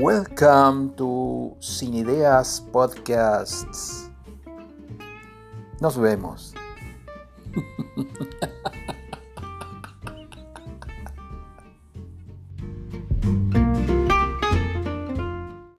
Welcome to Sin Ideas Podcasts. Nos vemos.